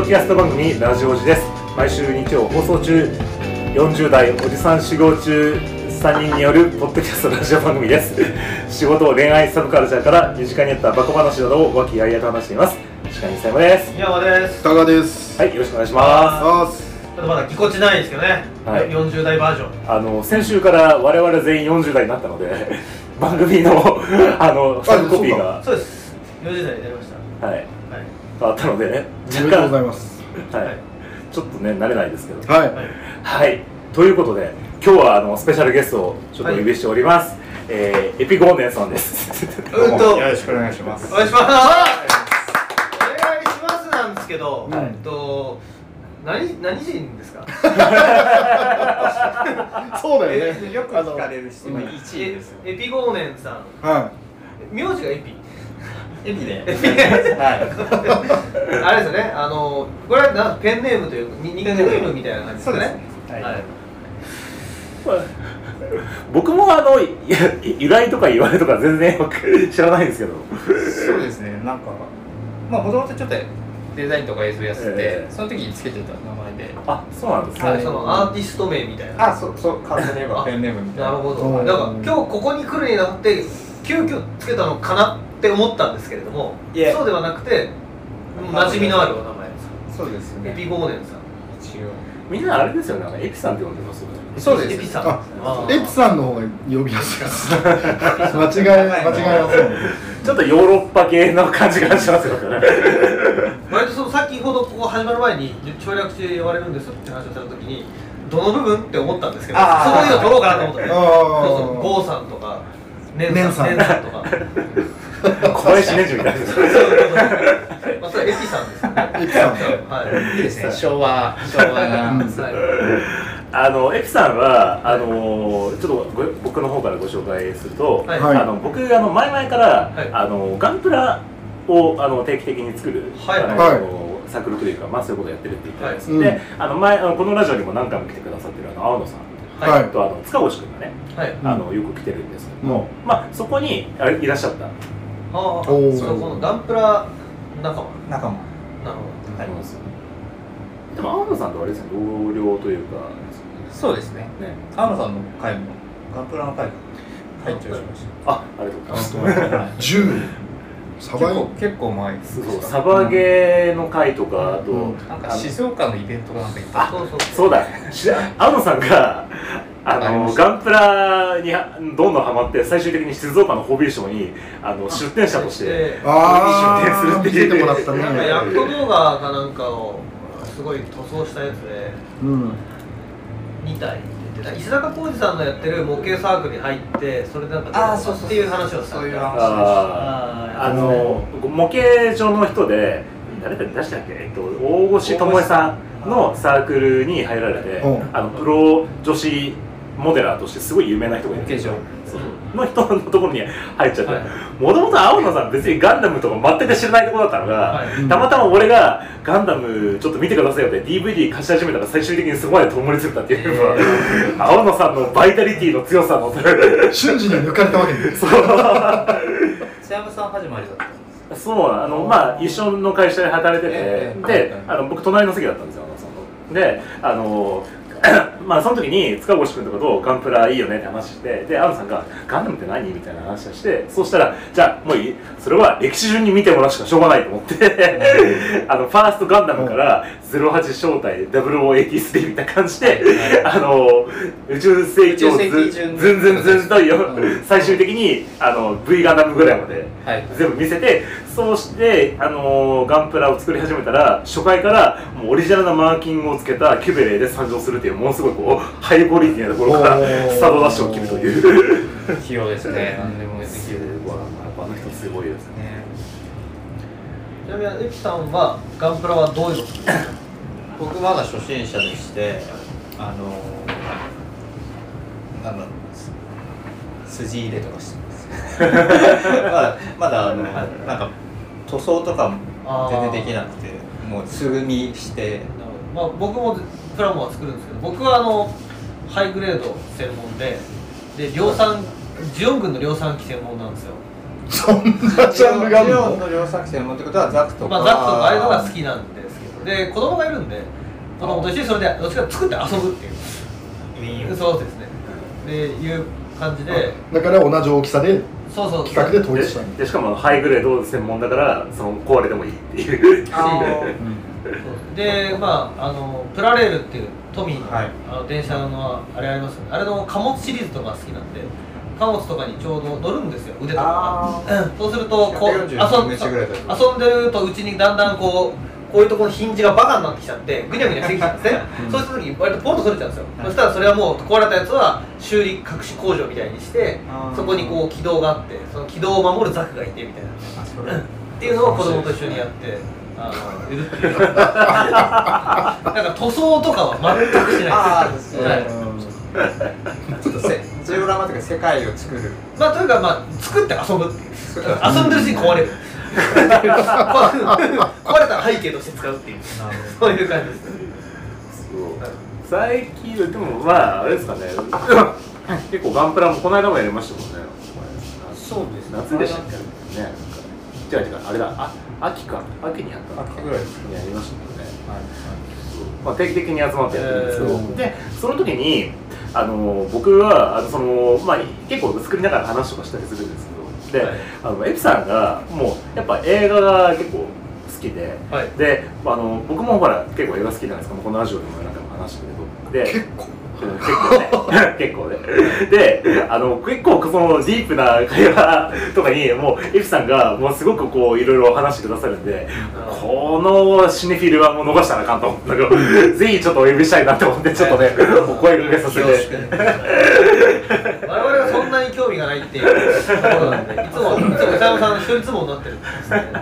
ドキャスト番組ラジオジです毎週日曜放送中40代おじさん修行中3人によるポッドキャストラジオ番組です仕事恋愛サブカルチャーから身近にあったバカ話などを和気あいあいと話しています石川西山です宮山です。高です。はいよろしくお願いします。ちょっとまだぎこちないですけどね。はい40代バージョン。すあの先週から我々全員40代になったので 番組のあのサブコピーがそうです。40代になりました。はいはい。変わったのでねおめでとうございます。はいはいちょっとね慣れないですけどはい。はい。はい、ということで今日はあのスペシャルゲストをちょっとお呼びしております、えーエピゴーネンさんですうんと、お願いよろしくお願いします。します。お願いしますなんですけど、はいえっと、何、何人ですか？そうだよね。よく聞かれる質問1位です。エピゴーネンさん。は名字がエピ。エビで。はあれですよね、あの、これはなペンネームというか、ニニックネームみたいな感じですかね。ねはいはい。僕もあのい由来とか言われとか全然知らないんですけどい。そうですね。なんかまあもともとちょっとデザインとか映像やってて、ええその時につけてた名前で。あそうなんですね、はいそのアーティスト名みたいな。あ、そうそう簡単に言えばペンネームみたいな。なるほど。うんだから今日ここに来るになって急遽つけたのかなって思ったんですけれども、いえそうではなくて馴染みのあるお名前です。そうですね。エピゴーネンさん。一応。みんなあれですよねあのエピさんって呼んでますよねそうですエピさん。ああい。エピさんの方が呼びやすいです。間違い間違いません。ちょっとヨーロッパ系の感じがしますよね割とその先ほどここ始まる前に省略して言われるんですって話をした時にどの部分って思ったんですけど、あーそういうの取ろうかなと思って。そうあーそう。ゴーさんとか。ネンさん、ネンさんネンさんとか。小林年中みたいな まあ、それエピさんですよね。エピさんはい。いいですね。昭和昭和な。あのエピさんはあのちょっとご僕の方からご紹介すると、はいはいあの僕あの前々から、はいあのガンプラをあの定期的に作る、はいあのはいサークルというか、まあ、そういうことをやってるって言ってます、はいであの前あのこのラジオにも何回も来てくださってるあの青野さんはい。とあの塚越君がねはい。あのよく来てるんですけども、まあ、そこにあれいらっしゃったああそうこのガンプラ仲間。仲間。なるほど。ありますでも天野さんとあれですね同僚というかそうですね。ね。天野さんの会もガンプラの会も会長しました。あありがとうございます。10 サバイ結構。結構前ですそうサバゲーの会とかあと、うんなんか静岡のイベントかなんか行った？ど。そうそう。そうだし青野さんがあのガンプラにはどんどんハマって最終的に静岡のホビーショーにあの出店者として。出店するっていてもらったね。なんかヤクト動画かなんかをすごい塗装したやつでうん。2体出てた石坂浩二さんのやってる模型サークルに入ってそれでなんかあーそうそうそう。っていう話をした。そういう話。あー。あの模型上の人で誰だ出したっけ、えっと、大越智恵さんのサークルに入られてうん。あのプロ女子モデラーとしてすごい有名な人がいるんですよの人のところに入っちゃってはい。もともと青野さん別にガンダムとか全く知らないところだったのが、はい。たまたま俺がガンダムちょっと見てくださいよって DVD 貸し始めたら最終的にそこまでともりついたっていうのは青野さんのバイタリティの強さの瞬時に抜かれたわけです。そう。津山さん始まりだったんですそうあのまあ一緒の会社で働いてて、ええ。ではいあの僕隣の席だったんですよ青野さんのであの まあその時に塚越君とかとガンプラいいよねって話してで青野さんが「ガンダムって何?」みたいな話をしてそうしたら「じゃあもういいそれは歴史順に見てもらうしかしょうがない」と思って あのファーストガンダムから08正体0083みたいな感じで、あの宇宙世紀をずんずんずんと最終的にあの V ガンダムぐらいまではい。全部見せてそうして、あのーガンプラを作り始めたら初回からもうオリジナルなマーキングをつけたキュベレーで参上するっていうものすごいこうハイクオリティなところからスタートダッシュを切るという。器用ですね。何でもできる。やっぱあの人すごいですね。ねちなみにエピさんはガンプラはどういうの僕まだ初心者でしてあのなんだろうす筋入れとかしてます。まだまだあのなんか塗装とかも全然できなくてもう素組みして。まあ、僕もプラモは作るんですけど僕はあのハイグレード専門でで量産ジオン軍の量産機専門なんですよ。そんなジャンルがあるジオンのの両作専門ってことはザクとか、まあ、ザクとかああいうのが好きなんですけど。で子供がいるんで子供と一緒にそれでどっちか作って遊ぶっていう。そうですね。でいう感じで。だから同じ大きさでそうそう。企画で統一したいでしかもハイグレード専門だからその壊れてもいいっていう。でまああのプラレールっていうトミーの,、はい。あの電車のあれありますよね。あれの貨物シリーズとか好きなんで貨物とかにちょうど乗るんですよ。腕とかが。うん。そうするとこう遊ん140メートルぐらいだと遊んでるとうちにだんだんこうこういうところのヒンジがバカになってきちゃってぐにゃぐにゃしてきちゃうんですね、そうした時に割とポンと取れちゃうん。ですよ、そしたらそれはもう壊れたやつは修理隠し工場みたいにしてそこにこう軌道があってその軌道を守るザクがいてみたいな。っていうのを子供と一緒にやってあのいるっていうなんか塗装とかは全くしあない。です、ちょっとせジオラマとか世界を作る。まあというかまあ作って遊ぶっていう。遊んでるうちに壊れる壊れたら背景として使うっていうそういう感じです最近でもまああれですかね。結構ガンプラもこの間もやりましたもんねそうです夏でしたっけね違う違うあれだあ秋か秋にやった秋ぐらいにやりましたもんねはいまあ、定期的に集まってやってるんですけど、えーでその時にあの僕はあのその、まあ、結構作りながら話とかしたりするんですで、はい。あのエピさんがもうやっぱ映画が結構好きで、はい。であの僕もほら結構映画好きじゃないですか。このラジオでも何回も話したけどで結構。うん結構ね。結構ね。であの結構そのディープな会話とかにもうエピさんがもうすごくこういろいろ話してくださるんでこのシネフィルはもう逃したらあかんと思ったけど ぜひちょっとお呼びしたいなって思ってちょっとねお声掛けさせて興味がないっていう ところなんでいつもいつも伊沢さん一人相撲になってる。んですね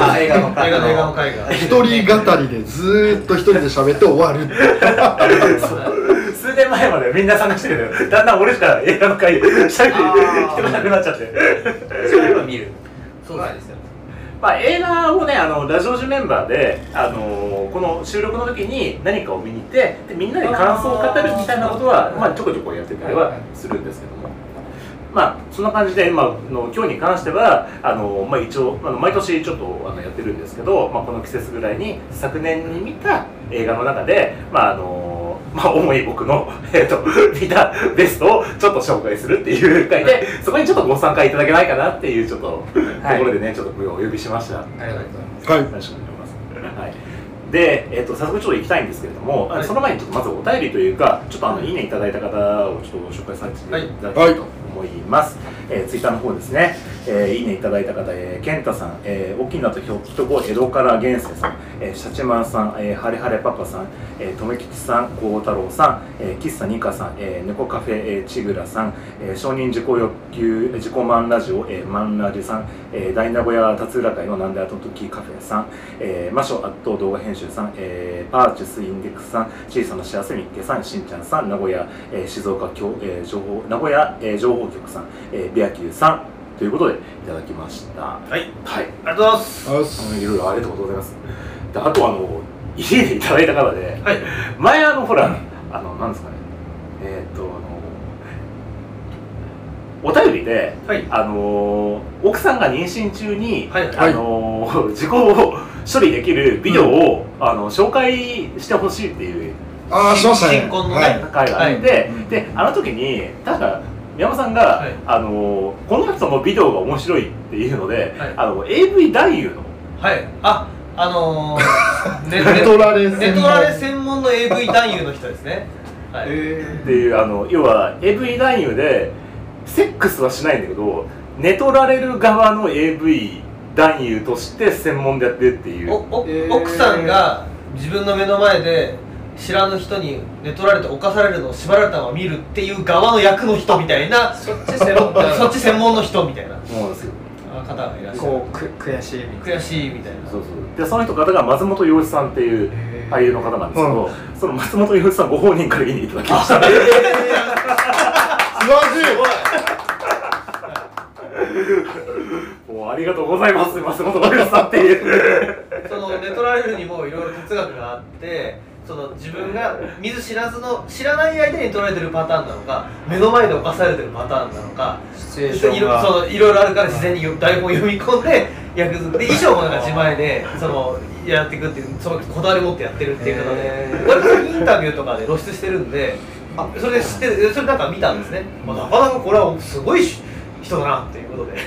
あ 映画の映画の映画の会が。一人語りでずーっと一人で喋って終わる 数年前までみんな参加してるけどだんだん俺しか映画の会しゃべる人がなくなっちゃって。そういうの見る。そうなんですよ。まあ、映画をねあのラジオジメンバーで、あのこの収録の時に何かを見に行ってでみんなで感想を語るみたいなことは、まあ、ちょこちょこやってたりはするんですけども。まあ、そんな感じで今の今日に関してはあの、まあ、一応あの毎年ちょっとあのやってるんですけど、まあ、この季節ぐらいに昨年に見た映画の中で、まああのまあ、主に僕の、えー、と見たベストをちょっと紹介するっていう回でそこにちょっとご参加いただけないかなっていうちょっと、はい。ところでねちょっとお呼びしました。ありがとうございます。はい。よろしくお願いします。はい。で、えっ、と早速ちょっと行きたいんですけれども、はい。その前にちょっとまずお便りというか、ちょっとあのい。いねいただいた方をちょっとご紹介させていただきたいと思います。えーツイッターの方ですね、えーいいねいただいた方、えー、健太さん、えー、沖縄とひょっとこ江戸から現世さん、えー、シャチマンさん、えー、ハレハレパパさん、えー、とめきちさん、孝太郎さん、えー、喫茶ニカさん、えー、猫カフェ、えー、ちぐらさん、えー、承認自己欲求、自己満ラジオ、えー、マンラジさん、えー、大名古屋辰浦会のなんであと時カフェさん、えー、魔女圧倒動画編集さん、えー、パーチュスインデックスさん、小さな幸せみっけさん、しんちゃんさん、名古屋、えー、静岡教、えー、情報、名古屋、えー、情報局さん、えー、ビアキューさん、ということでいただきました。はいはい。ありがとうございますいろいろありがとうございます。であとあの、いいねいただいた方で、はい。前あのほら、あの、なんですかね、えーっと、あの、お便りで、はい。あの奥さんが妊娠中に、はい。あの事故を処理できるビデオを、あの紹介してほしいっていうあーしましたね。新婚のね。はい。会があって、はい。であの時に確か宮本さんが、はい。あのこの人のビデオが面白いっていうので、はい。あの AV 男優のはい。ああのー、ネ ネトラレ専門。ネトラレ専門の AV 男優の人ですね。はい、っていうあの要は AV 男優でセックスはしないんだけど寝取られる側の AV 男優として専門でやってるっていう。おおえー。奥さんが自分の目の前で知らぬ人に寝取られて犯されるのを縛られたのを見るっていう側の役の人みたいな。そっち専門 そっち専門の人みたいな。そうなんですよ方がいらっしゃる。こうく悔しいみたい悔しいみたいな。そうそう。でその人方が松本洋一さんっていう俳優の方なんですけど、うその松本洋一さんご本人からいいねいただきました。素晴らしい。もうありがとうございます松本洋一さんっていう。その寝取られるにもいろいろ哲学があってその自分が見ず知らずの知らない間に取られてるパターンなのか目の前で犯されてるパターンなのかシチュエーションいろがそういろいろあるから自然に台本読み込んで役作りで衣装もなんか自前でそのやっていくっていうそのこだわり持ってやってるっていう方へで割とインタビューとかで露出してるんであそれで知ってるそれなんか見たんですね、まあ、なかなかこれはすごい人だなっていうことで。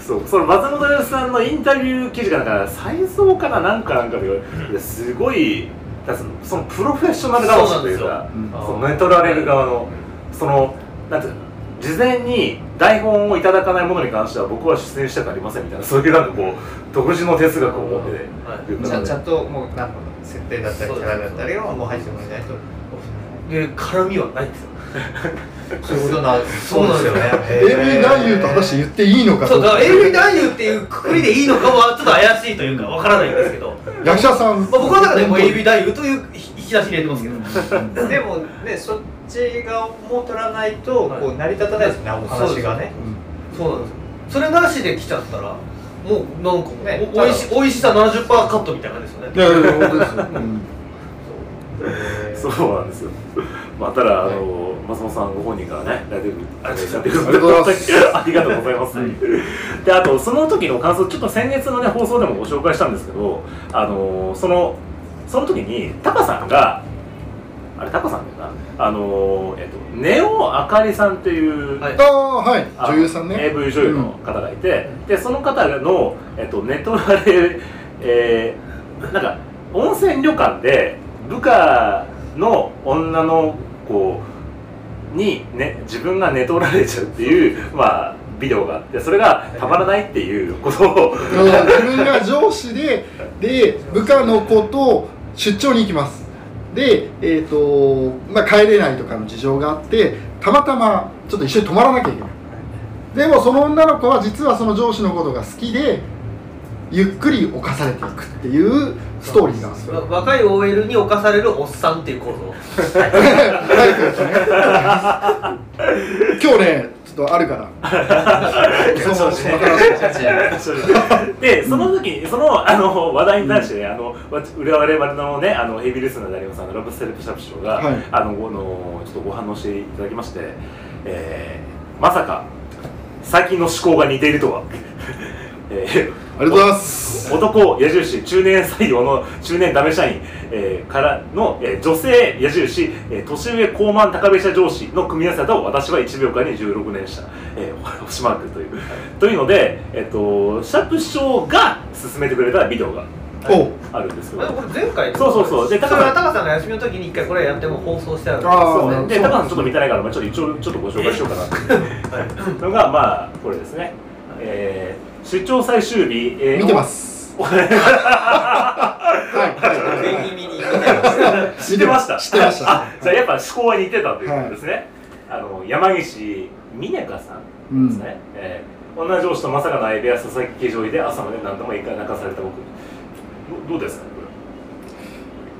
そうその松本康さんのインタビュー記事がなんか再造かななんかなんかで、すごいそのそのプロフェッショナル魂というかそうなんですよ。そのネトられる側のそのなんていうの事前に台本をいただかないものに関しては僕は出演したくありませんみたいなそういうなんかこう独自の哲学を持ってねはい。言うからちゃんちゃんともうなんか設定だったりキャラだったりをもう入ってもらいないとで絡みはないんですよそういうことなそうなんですよね。AV 男優と果たして言っていいのかそうだから AV 男優っていうくくりでいいのかはちょっと怪しいというかわからないんですけど、まあ、役者さん。僕の中でもう AV 男優という引き出し入れてますけど。でもねそっち側も取らないとはい。こう成り立たないですねお話がね。そうなんです。よそれなしで来ちゃったらもうなんかね。おおいしおいしさ70%カットみたいな感じですよね。いやいや本当ですよ、うんそうなんですよ。まあ、ただ、あの、松本さんご本人からね、大丈夫、ありがとうございますありがとうございます。で、あと、その時の感想、ちょっと先月のね、放送でもご紹介したんですけど。あの、その、その時に、タカさんが。あれ、タカさんだよな。あの、えっと、ネオあかりさんっていう。はいああはい女優さんね AV 女優の方がいて、でその方の、えっと、ネトラレ、えーなんか温泉旅館で部下の女の子に、ね、自分が寝取られちゃうっていう、まあ、ビデオがあってそれがたまらないっていうことを。うん。自分が上司でで部下の子と出張に行きます。でえっ、とまあ帰れないとかの事情があってたまたまちょっと一緒に泊まらなきゃいけない。でもその女の子は実はその上司のことが好きでゆっくり犯されていくっていうストーリーがあるんですよ。わ若い OL に侵されるおっさんっていう構造。早くですね。今日ねちょっとあるから。そのその話でその時にそのあの話題に対してね、あのわ浦和レバルのねあのヘビーリスナーでありますあのラブステルプシャプショーが、はい。あのこのちょっとご反応していただきまして、えーまさか最近の思考が似ているとは、えーありがとうございます。男矢印中年採用の中年ダメ社員、えーからの、えー女性矢印、えー年上高慢高飛車上司の組み合わせだと私は1秒間に16年した、えー、星マークという、というので、えっとシャープ師匠が勧めてくれたビデオがお。あるんですけど。これ前回そうそうそう。でで高さんそれはタカさんが休みの時に一回これやっても放送してあるんですあーそうねでそう高さんちょっと見てないから、まあ、ちょっと一応ちょっとご紹介しようかな。ってい。うのがまあこれですね、えー出張最終日、えー見てます。はいはいはい。見て知ってました。知ってました。あじゃあやっぱ思考は似てたということですね、あの山岸美音香さんですね、えー女上司とまさかの相部屋佐々木家上位で朝まで何度も一回泣かされた僕。どどうですか？こ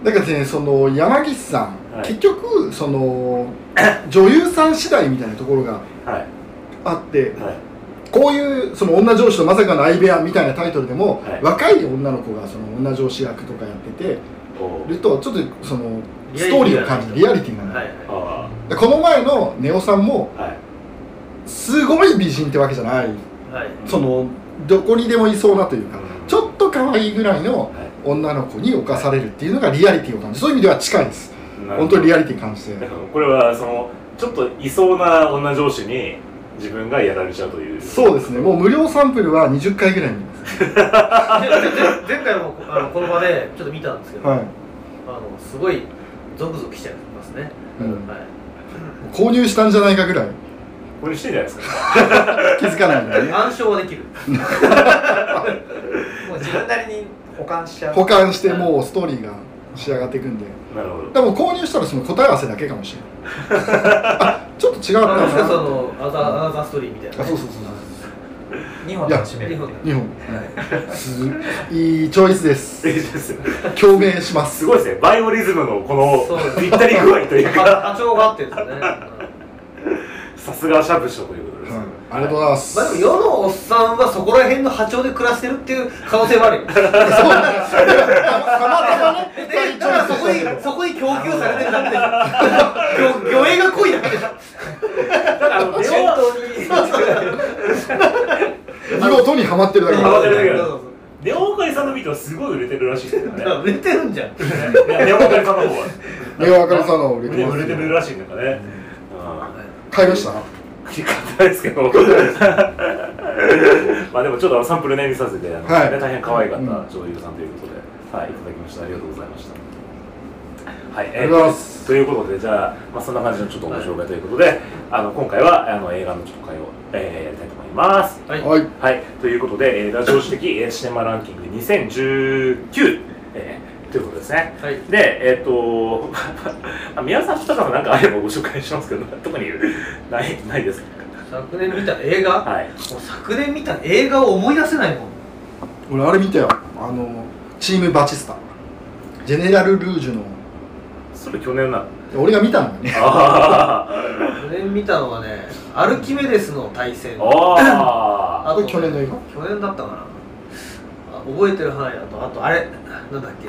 だからねその山岸さん、はい。結局その女優さん次第みたいなところがれはい。あってはいこういうその女上司とまさかの相部屋みたいなタイトルでも、はい。若い女の子がその女上司役とかやってておるとちょっとそのストーリーを感じるリアリティがない、はいあでこの前のネオさんもあはい。すごい美人ってわけじゃない。はい。そのどこにでもいそうなというかうん。ちょっと可愛いぐらいのはい。女の子に侵されるっていうのがリアリティを感じるそういう意味では近いです。なるほど。本当にリアリティ感じて。だからこれはそのちょっといそうな女上司に自分がやられちゃうという。そうですね。もう無料サンプルは20回ぐらい見ます。前回もあのこの場でちょっと見たんですけど、はい、あのすごいゾクゾクしちゃいますね、うん。はい。購入したんじゃないかぐらい。これしてんじゃないですか。気づかないんでね。暗唱はできる。もう自分なりに保管しちゃう。保管してもうストーリーが仕上がっていくんで。なるほど。でも購入したらその答え合わせだけかもしれない。あちょっと違うかあのそなのアザアナザーストーリーみたいな、あそうそうそう2本楽しめる日本日本。すいいチョイスです。いいです。よ共鳴します。すごいですね。バイオリズムのこのそうぴったり具合というか。波長があってですね、さすがシャブショというありがとうございます、まあでも世のおっさんはそこら辺の波長で暮らしてるっていう可能性もあるよ。そうなんですたまたまねでだからそこに そこに供給されてるだけでしょ魚魚影が濃いだけで。しょだからあのネオ見事にはまってるだけハマってるだけネオオカリさんのビートはすごい売れてるらしいですよね。売れてるんじゃん。いやネオオカリさんの方は。ネオあかりさんの売れてねます。売れてるらしいんだからね、買いました？うん聞かないですけど。まあでもちょっとあのサンプルね見させてあの、はい。ね大変可愛かったうん。女優さんということで、はいい。ただきました。ありがとうございました。はい、ありがとうございます。ということでじゃあ、まあ、そんな感じのちょっとご紹介ということで、あの今回はあの映画のちょっと会を、えーやりたいと思います。はい。はい。はい、ということで、えーラジオ史的えーシネマランキング2019、えーということですね。はいで、えっ、と、あ宮沢とかもなんかあればご紹介しますけど、特にないないですか？昨年見た映画、はい。もう昨年見た映画を思い出せないもん俺あれ見たよあのチームバチスタジェネラル・ルージュのそれ去年なの。俺が見たのよねあ去年 見たのはねアルキメデスの対戦あ。ああ。これ去年の映画？去年だったかなあ覚えてる範囲だとあとあれなんだっけ？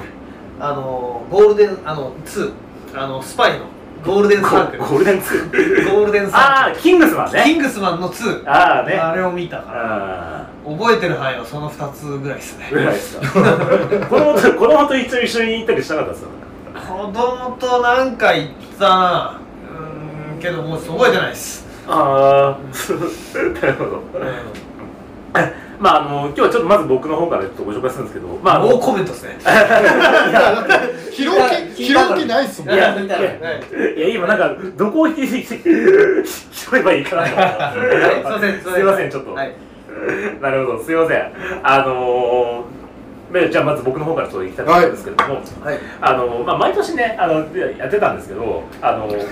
あのゴールデンあの2あのスパイのゴールデンサークルゴゴールデンツー。ゴールデンサああ、キングスマンークルキンね。グスマンの2ああね。あれを見たからあ覚えてる範囲はその2つぐらいですねあ。ぐらいですか。子供と子供と一緒に一緒に行ったりしたかったですよ。子供となんか行ったなうーんけどもう覚えてないです、ああ。なるほど。まああの今日はちょっとまず僕の方からちょっとご紹介するんですけど、まあノーコメントですね。拾う気拾う気ないっすもん。いやいやいや今なんかどこを拾えばいいかなはいすいませんすいません。ちょっと、はい。なるほどすいません。あのー、じゃあまず僕の方からちょっと行きたいと思うんですけれども、はい。あのーまあ毎年ねあのやってたんですけどあのー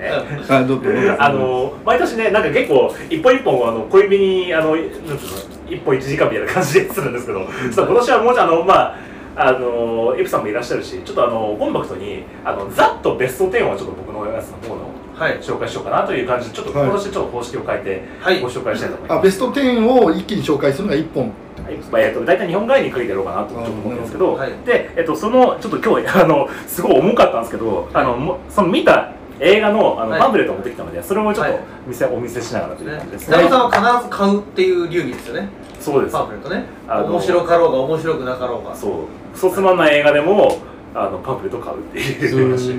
ね。あどうぞどうぞあの毎年ねなんか結構一本一本あの小指にあのなんつうの一本一時間みたいな感じでするんですけど、ちょっと今年はもうあのまああのエプさんもいらっしゃるしちょっとあのコンパクトにあのざっとベスト10をちょっと僕のやつの方のはい。紹介しようかなという感じでちょっとはい今年ちょっと方式を変えてはい。ご紹介したいと思います。あベスト10を一気に紹介するのが1本はい。まあえっと大体日本外に書いてやろうかなと思ってるんですけど、はい。で、えっと、そのちょっと今日あのすごい重かったんですけど、あのもその見た映画のあの、はい。パンフレットを持ってきたのでそれをちょっとはい。見せ、お見せしながらという感じですね。北野さんは必ず買うっていう流儀ですよね。そうです。パンフレットね。あの面白かろうが面白くなかろうがそう。クソつまんない映画でもあのパンフレットを買うっていう話。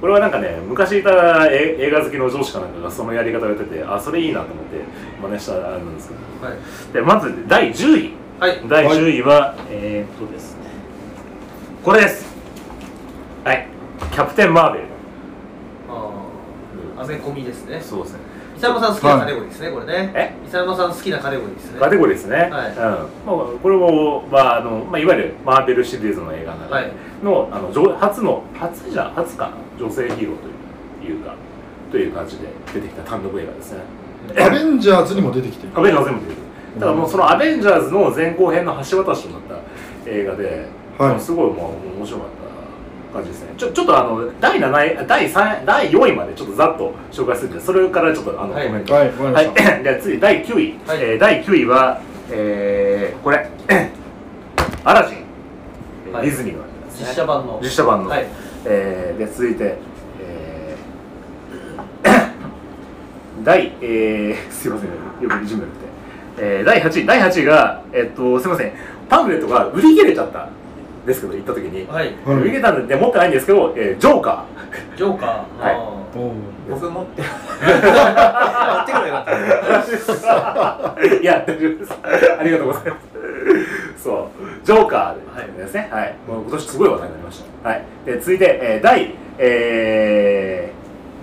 これはなんかね昔いたえ映画好きの上司かなんかがそのやり方をやっててあそれいいなと思って真似したあれなんですけど。はい。でまず第10位。はい。第10位は、えー、っとですね。これです。はい。キャプテン・マーベル。あーアメコミですね。そうですね。伊佐山さん好きなカテゴリーですねこれね。え？伊佐山さん好きなカテゴリーですね。カテゴリーですね、はい。うん。まあ、これも、まああのまあ、いわゆるマーベルシリーズの映画の中での,、あの女初の初じゃ初か。な女性ヒーローというかという感じで出てきた単独映画ですね。アベンジャーズにも出てきてる。アベンジャーズにも出てくる。だからもうそのアベンジャーズの前後編の橋渡しとなった映画で、はい。すごいもう面白かった感じですね。ちょちょっとあの第7位第3第4位までちょっとざっと紹介するんでそれからちょっとあの、はいコメントはいはい。じゃあ次第9位、はい。えー第9位は、えーこれ。アラジン、えーはい。ディズニーのね。実写版の。実写版の、はい。えーで続いて、えー 第、えー、すいません。よく準備なくて、えー、第8位。第8位がえっとすいません。パンフレットが売り切れちゃった。んですけど行った時に、はい。はい売り切れたんで持ってないんですけど、えージョーカジョーカー。はい。僕持って持ってくればよかったー いや大丈夫です。ありがとうございます。そう。ジョーカーですね。はい、もう今年すごい話題になりました。はい。で続いて、えー、第え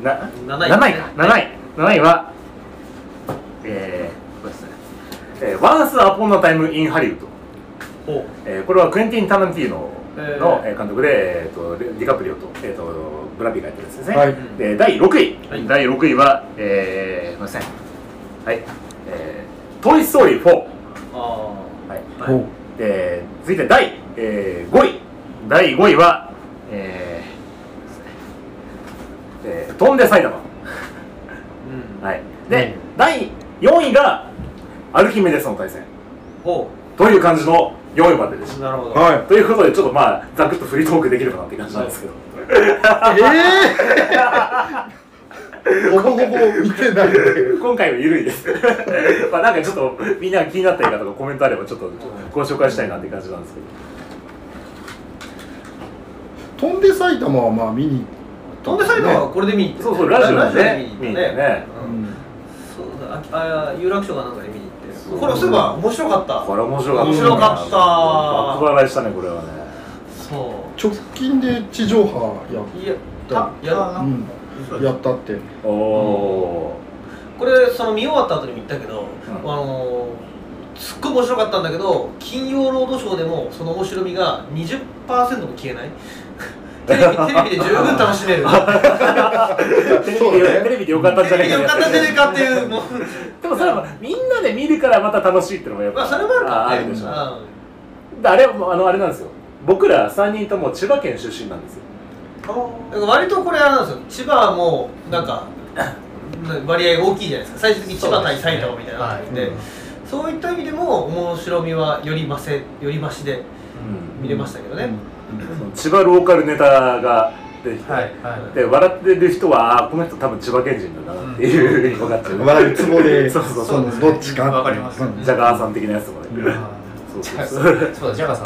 ー、な7位。7位か。7位。7位はえー、これですね。えー、Once Upon a Time in Hollywood ーほうえーこれはクエンティン・タランティーノの、ええー監督で、えー、とディカプリオと,、えー、とブラピがやってるやつですね、はい。で第6位、はい。第6位はえー、すみません。はい。えー、トイ・ストーリー4、あはい。ほうで続いて第、えー、5位。第5位はえー、えー、飛んで埼玉。はい、で、第4位がアルキメデスの対戦。という感じの4位まででした。なるほど。はい。ということでちょっとまあざくっとフリートークできればなって感じなんですけど、ええほぼほぼ見てない。今回は緩いです。まあなんかちょっとみんなが気になった映画とかコメントあればちょっとご紹介したいなって感じなんですけど。飛んで埼玉はまあ見に飛んで埼玉はこれで見に行ってそうそうラジオでね見に行ってね。うん。そうだああ有楽町かなんかで見に行ってこれそういえば面白かった。これ面白かった面白かった。爆笑いしたねこれはね。そ直近で地上波や,、ういやたいやうん、やったって。おおこれその見終わった後にも言ったけど、うん。あのーすっごい面白かったんだけど金曜ロードショーでもその面白みが20%も消えないテレビテレビで十分楽しめる。テレビでテレビでよかったんじゃないか。テレビでよかったんじゃないかっていうもう。でもそれはみんなで見るからまた楽しいっていうのもやっぱまあそれもあるか。らねあるでしょ。うん。あれあのあれなんですよ。僕ら3人とも千葉県出身なんですよ。割とこれあれなんですよ。千葉はもうなんか割合大きいじゃないですか。最終的に千葉対埼玉みたいなのがあって。そうい。った意味でも面白みはより増せより増しで見れましたけどね、千葉ローカルネタが出てきて、はいはい。で笑ってる人はこの人多分千葉県人だなっていうふうに分かっちゃう、笑いツボで そうそうそう。どっちかわかりますうん。ジャガーさん的なやつとかね、そうジャそう。ガそうそうだジャガさん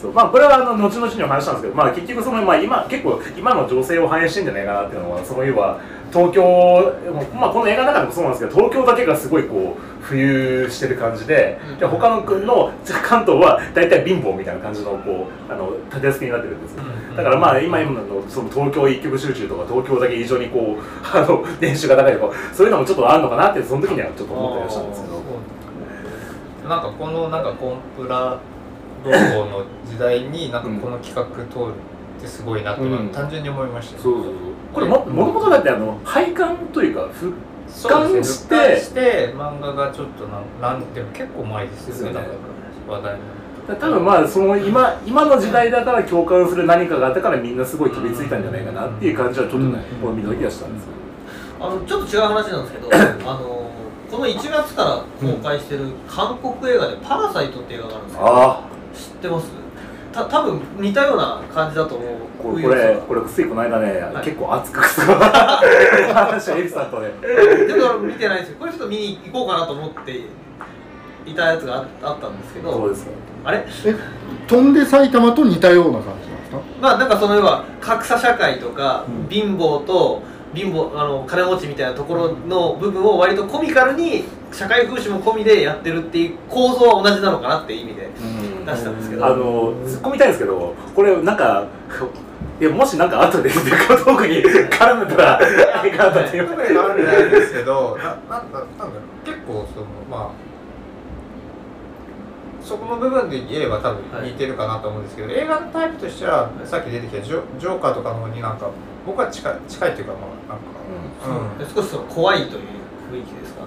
そう。まあこれはあの後々にお話したんですけど、まあ、結局その、まあ、今結構今の情勢を反映してんじゃないかなっていうのはその要は東京、まあ、この映画の中でもそうなんですけど東京だけがすごいこう浮遊してる感じで,、で他の国の関東は大体貧乏みたいな感じのこうあの立て付けになってるんです。だからまあ今今のその東京一極集中とか東京だけ異常にこう あの年収が高いとかそういうのもちょっとあるのかなってその時にはちょっと思ったりはしたんですけど。なんかこのなんかコンプラ同行の時代になんかこの企画通るってすごいなって、うん。単純に思いましたよそうそうそうこれももともとだってあの配管というかふそうですね。俯瞰して俯瞰して漫画がちょっとなんなんでも結構前ですよね。ですよねだから話題多分まあその今今の時代だから共感する何かがあったからみんなすごい飛びついたんじゃないかなっていう感じはちょっとね、うんこの見た時はしたんですけど、あのちょっと違う話なんですけど あのこの1月から公開してる韓国映画で「パラサイト」っていう映画があるんですけどあ知ってます？た多分似たような感じだと思う。あこれこれこれついこの間ね、はい結構熱く話をエリさんとねでも見てないんですよこれちょっと見に行こうかなと思っていたやつがああったんですけどそうですかあれえ飛んで埼玉と似たような感じなんですかまあなんかその要は格差社会とか、うん貧乏と貧乏あの金持ちみたいなところの部分を割とコミカルに社会風刺も込みでやってるっていう構造は同じなのかなっていう意味で出したんですけど、あの突っ込みたいんですけどこれなんかいやもしなんか後でデカトークに 絡めたらあれかなって。いう特になんないですけどななんだなんだろう。結構そのまあそこの部分で言えば多分似てるかなと思うんですけど、映画のタイプとしてはさっき出てきたジョジョーカーとかの方になんか僕は近い近いっていうかまあなんか、うん。で少しその怖いという雰囲気ですか？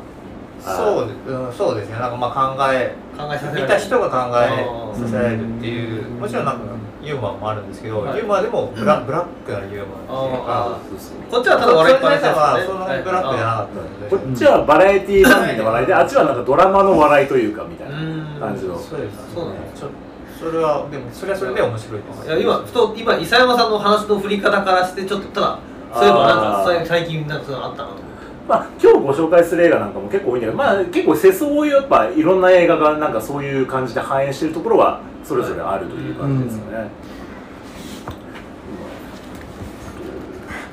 そうで、うん、そうですね。なんかまあ考え考えさせられる。見た人が考えさせられるっていうもちろんなんかユーモアもあるんですけど、はい。ユーモアでもブラ, ブラックなユーモアあっていうか。こっちはただ笑いっぱなしですね。そんなにブラックじゃなかったので、こっちはバラエティ番組の笑いであっちはなんかドラマの笑いというかみたいなうん感じの。そうですそうなんですちょそれはでもそれはそれで面白いです。いや今ふと今伊佐山さんの話の振り方からしてちょっとただそういえばなんか最近なんかそういうのあったなと思って。まあ、今日ご紹介する映画なんかも結構多いんだけど、まあ、結構世相をやっぱいろんな映画がなんかそういう感じで反映しているところはそれぞれあるという感じですよね。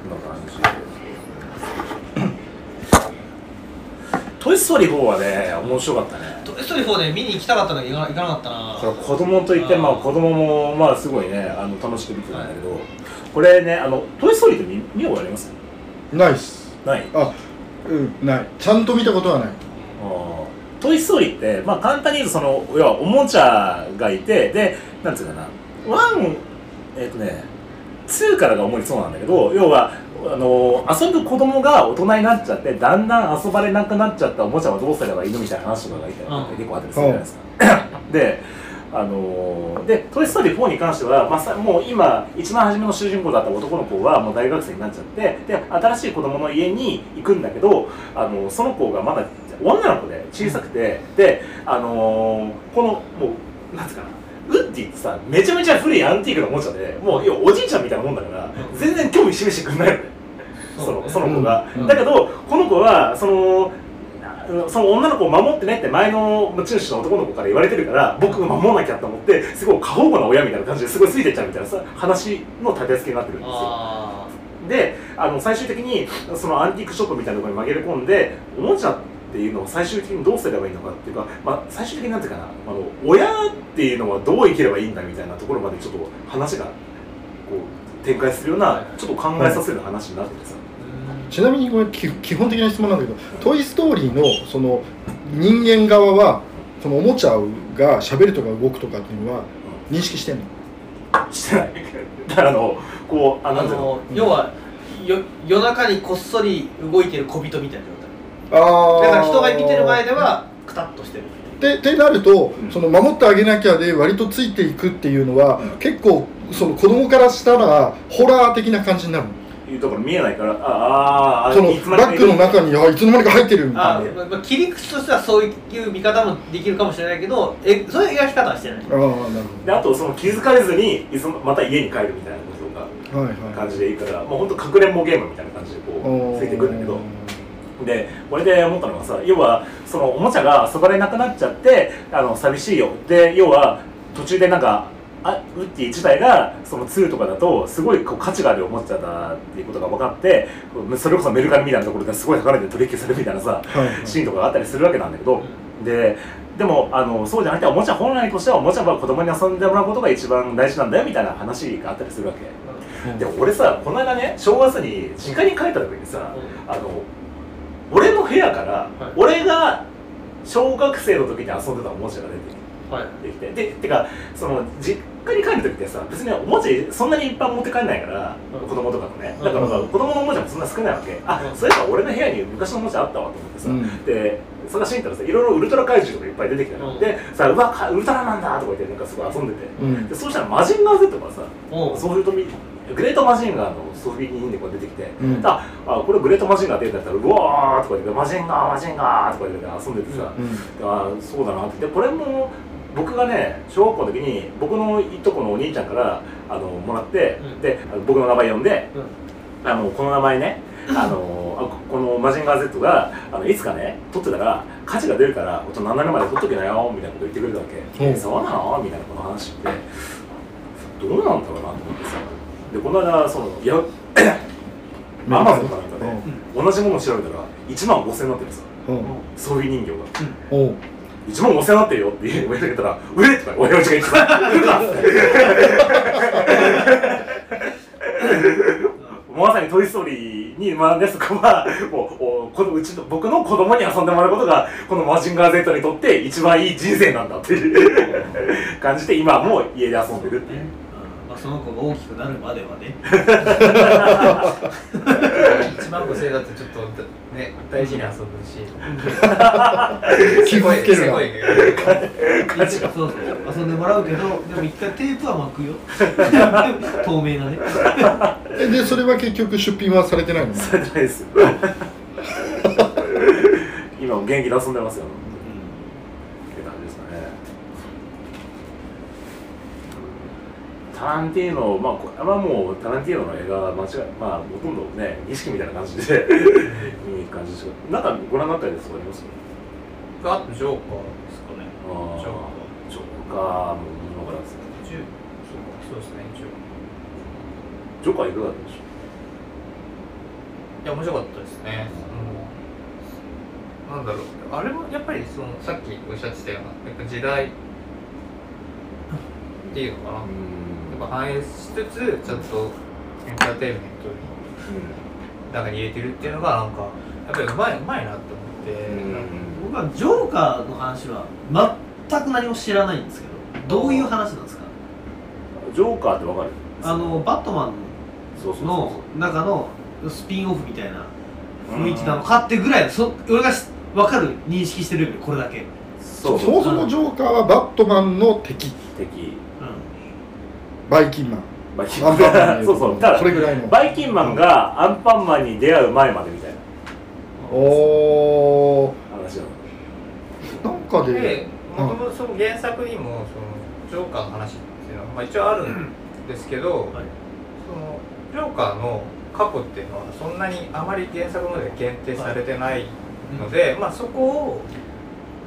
こんな感じで。トイ・ストーリー4はね面白かったねトイ・ストーリー4ね見に行きたかったのに行か行かなかったな。これ子供といってまあ子供もまあすごいねあの楽しく見てたんだけど、これねあのトイ・ストーリーって見見終わります？ナイスない？あうんない。ちゃんと見たことはない。トイ・ストーリーって、まあ、簡単に言うとその要はおもちゃがいてでなんつうかな。ワンえっ、とね2からが主にそうなんだけど要はあの遊ぶ子供が大人になっちゃってだんだん遊ばれなくなっちゃったおもちゃはどうすればいいのみたいな話とかが結構あったりするじゃないですか。であのーで「トイ・ストーリー4」に関しては、まあ、さもう今一番初めの主人公だった男の子はもう大学生になっちゃってで新しい子供の家に行くんだけどあのその子がまだ女の子で小さくて、で、あのーこのもうなんつうかなウッディってさめちゃめちゃ古いアンティークなおもちゃでもう要はおじいちゃんみたいなもんだから全然興味示してくんないの。ね。そのその子が、うん。だけどこの子はそのあその女の子を守ってねって前の持ち主の男の子から言われてるから僕が守らなきゃと思ってすごい過保護な親みたいな感じですごいついてっちゃうみたいなさ話の立て付けになってるんですよ。あであの最終的にそのアンティークショップみたいなところに紛れ込んでおもちゃっていうのを最終的にどうすればいいのかっていうか、まあ、最終的になんていうかなあの親っていうのはどう生きればいいんだみたいなところまでちょっと話がこう展開するようなちょっと考えさせる話になっててさ、ーちなみにこれき基本的な質問なんだけど「トイ・ストーリーの」その人間側はそのおもちゃが喋るとか動くとかっていうのは認識してんの？してない。だからあのこうあの？の要はよ夜中にこっそり動いてる小人みたいなだから人が見てる前ではクタッとしてる。でってなると、うん。その守ってあげなきゃで割とついていくっていうのは、結構その子供からしたらホラー的な感じになるの。いうところ見えないからあああそのバッグの中にあいつの間にか入ってるみたいな。あ、まま切り口としてはそういう見方もできるかもしれないけどえそういう描き方はしてない。ああなるであとその気づかれずにいつもまた家に帰るみたいなことがほどはいはい。感じでいいからもう本当かくれんぼゲームみたいな感じでこうついてくるんだけどでこれで思ったのがさ要はそのおもちゃが遊ばれなくなっちゃってあの寂しいよ。で要は途中でなんかあウッディ自体がその2とかだとすごいこう価値があるおもちゃだっていうことが分かってそれこそメルカリみたいなところですごい高値で取引するみたいなさはい。はいシーンとかがあったりするわけなんだけど、ででもあのそうじゃなくておもちゃ本来としてはおもちゃは子供に遊んでもらうことが一番大事なんだよみたいな話があったりするわけ。で俺さこの間ね正月に実家に帰った時にさ、あの俺の部屋から、はい。俺が小学生の時に遊んでたおもちゃが出てきて。はい。できてでてかその実家に帰る時ってさ別におもちゃそんなにいっぱい持って帰んないから、うん。子供とかもね。うん。だからさ、子供のおもちゃもそんな少ないわけ、あうん。そういえば俺の部屋に昔のおもちゃあったわと思ってさ、うん。で探しに行ったらさいろいろウルトラ怪獣とかいっぱい出てきたの、うん。でさうわかウルトラマンだとか言ってなんかすごい遊んでて、うん。でそうしたらマジンガー Z がさおうソフィトミグレートマジンガーのソフビ人形でこう出てきて、うん。ああこれグレートマジンガーって言ったらうわーとか言ってマジンガーマジンガーとか言って遊んでてさ、うん。あーそうだなって。でこれも僕がね小学校の時に僕のいとこのお兄ちゃんからあのもらって、うん。で僕の名前呼んでうん。あのこの名前ね あのあここのマジンガー Z があのいつかね取ってたら価値が出るからちょっと何年まで取っときなよみたいなこと言ってくれたわけ、そうなの？みたいなこの話って。どうなんだろうなと思ってさでこの間そのいやアマゾンかなんかで、同じものを調べたら1万5000円になってるさうんそういう人形が。おう1万5000円になってるよって親が言ったら「売れ!」とか親父が言ってた「売るか!」まさに「トイ・ストーリー」に学んだやつとかはもうおこのうちの僕の子供に遊んでもらうことがこのマジンガー Z にとって一番いい人生なんだっていう感じで今はもう家で遊んでるっていう。まあ、その子が大きくなるまではね。1万5000円だとちょっとね大事に遊ぶし。傷つけるなすごいね。そうそう。遊んでもらうけどでも一回テープは巻くよ。透明なね。えでそれは結局出品はされてないの？されてないですよ。今も元気で遊んでますよって感じですかねタランティーノ、まあ、これはもうタランティーノの映画は間違いまあほとんどね儀式みたいな感じで いい感じですけどなんかご覧になったりですかあります？あとジョーカーですかね。あー。ジョーカー。ジョーカーも見ながらですね。ジョーそうですね。ジョージョーカーいかがだったでしょいや面白かったですね、なんだろう。あれもやっぱりそのさっきおっしゃってたようなやっぱ時代っていうのかな、うや反映しつつちゃんとエンターテインメントに中に入れてるっていうのがなんかやっぱりうまいうまいなって思って、僕はジョーカーの話は全く何も知らないんですけどどういう話なんですか？ジョーカーってわかる？あのバットマンの中のスピンオフみたいな雰囲気なのかってぐらいそ俺がし分かる認識してるレベルこれだけ。そそもそもジョーカーはバットマンの敵。敵バイキンマン。バイキンマン。そうそう。ただそれぐらいの。バイキンマンがアンパンマンに出会う前までみたいな。おお話なのなんかででもともとその原作にもそのジョーカーの話っていうのは、まあ、一応あるんですけど、はい。そのジョーカーの過去っていうのはそんなにあまり原作ので限定されてないので、まあそこを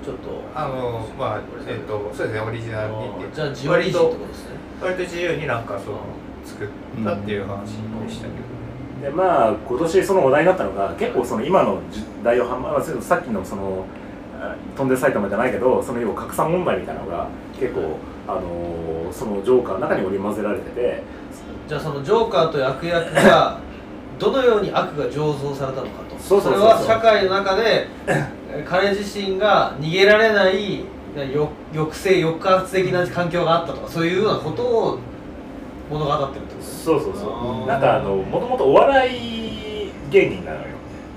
ちょっとあのまあえっとそうですねオリジナルにってじゃあ自由リージってことですね割と自由になんかそう作ったっていう話でしたけど、でまあ今年その話題になったのが結構その今の時代をはまあさっきのそのあ飛んで埼玉じゃないけどその要は拡散問題みたいなのが結構あのーそのジョーカーの中に織り交ぜられてて。じゃあそのジョーカーという悪役が どのように悪が醸造されたのかと。そうそうそうそう。れは社会の中でえ彼自身が逃げられない抑制抑圧的な環境があったとかそういうようなことを物語ってるってこと？ですそうそう。そうなんかあのもともとお笑い芸人なのよ。